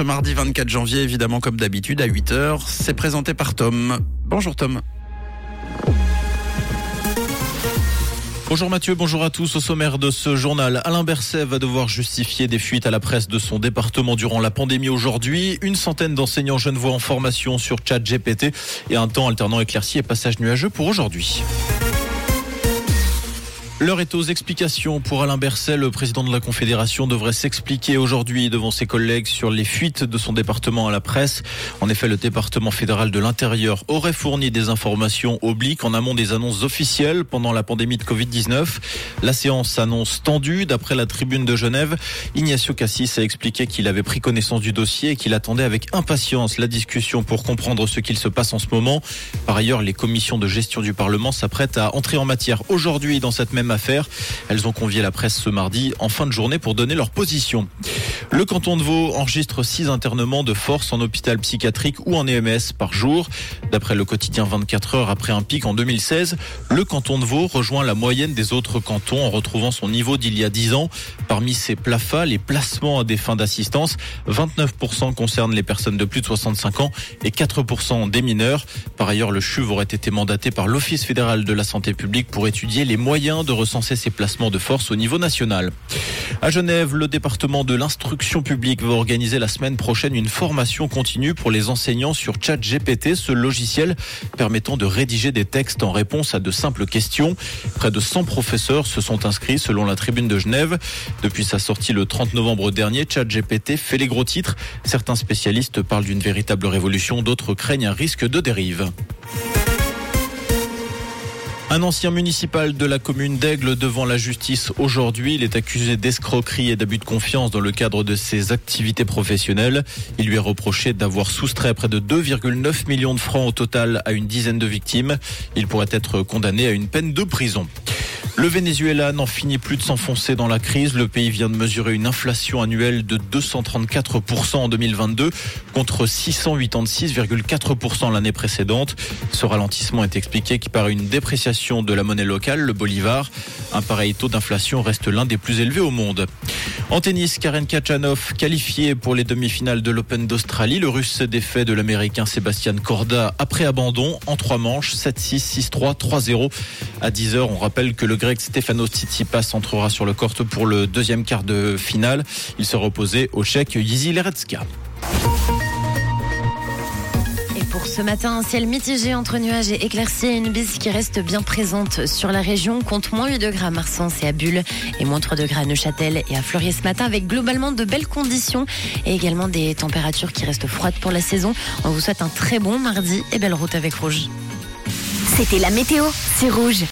Ce mardi 24 janvier, évidemment comme d'habitude, à 8h, c'est présenté par Tom. Bonjour Tom. Bonjour Mathieu, bonjour à tous. Au sommaire de ce journal, Alain Berset va devoir justifier des fuites à la presse de son département durant la pandémie aujourd'hui. Une centaine d'enseignants genevois en formation sur chat GPT et un temps alternant éclairci et passage nuageux pour aujourd'hui. L'heure est aux explications pour Alain Berset. Le président de la Confédération devrait s'expliquer aujourd'hui devant ses collègues sur les fuites de son département à la presse. En effet, le département fédéral de l'Intérieur aurait fourni des informations obliques en amont des annonces officielles pendant la pandémie de Covid-19. La séance s'annonce tendue. D'après la tribune de Genève, Ignacio Cassis a expliqué qu'il avait pris connaissance du dossier et qu'il attendait avec impatience la discussion pour comprendre ce qu'il se passe en ce moment. Par ailleurs, les commissions de gestion du Parlement s'apprêtent à entrer en matière aujourd'hui dans cette même affaire. Elles ont convié la presse ce mardi en fin de journée pour donner leur position. Le canton de Vaud enregistre six internements de force en hôpital psychiatrique ou en EMS par jour. D'après le quotidien 24 heures après un pic en 2016, le canton de Vaud rejoint la moyenne des autres cantons en retrouvant son niveau d'il y a 10 ans. Parmi ces plafas, les placements à des fins d'assistance, 29% concernent les personnes de plus de 65 ans et 4% des mineurs. Par ailleurs, le CHUV aurait été mandaté par l'Office fédéral de la santé publique pour étudier les moyens de recenser ces placements de force au niveau national. À Genève, le département de l'instruction publique va organiser la semaine prochaine une formation continue pour les enseignants sur ChatGPT, ce logiciel permettant de rédiger des textes en réponse à de simples questions. Près de 100 professeurs se sont inscrits selon la tribune de Genève. Depuis sa sortie le 30 novembre dernier, ChatGPT fait les gros titres. Certains spécialistes parlent d'une véritable révolution, d'autres craignent un risque de dérive. Un ancien municipal de la commune d'Aigle devant la justice aujourd'hui. Il est accusé d'escroquerie et d'abus de confiance dans le cadre de ses activités professionnelles. Il lui est reproché d'avoir soustrait près de 2,9 millions de francs au total à une dizaine de victimes. Il pourrait être condamné à une peine de prison. Le Venezuela n'en finit plus de s'enfoncer dans la crise. Le pays vient de mesurer une inflation annuelle de 234% en 2022 contre 686,4% l'année précédente. Ce ralentissement est expliqué par une dépréciation de la monnaie locale, le bolivar. Un pareil taux d'inflation reste l'un des plus élevés au monde. En tennis, Karen Kachanov qualifié pour les demi-finales de l'Open d'Australie. Le russe s'est défait de l'américain Sébastien Corda après abandon en trois manches 7-6, 6-3, 3-0. À 10h, on rappelle que le grec Stefano Tsitsipas entrera sur le court pour le deuxième quart de finale. Il se reposait au tchèque Yizi Lerecka. Pour ce matin, un ciel mitigé entre nuages et éclaircies une bise qui reste bien présente sur la région. Compte moins 8 degrés à Marsens et à Bulle et moins 3 degrés à Neuchâtel et à Fleurier ce matin avec globalement de belles conditions et également des températures qui restent froides pour la saison. On vous souhaite un très bon mardi et belle route avec Rouge. C'était la météo, c'est Rouge.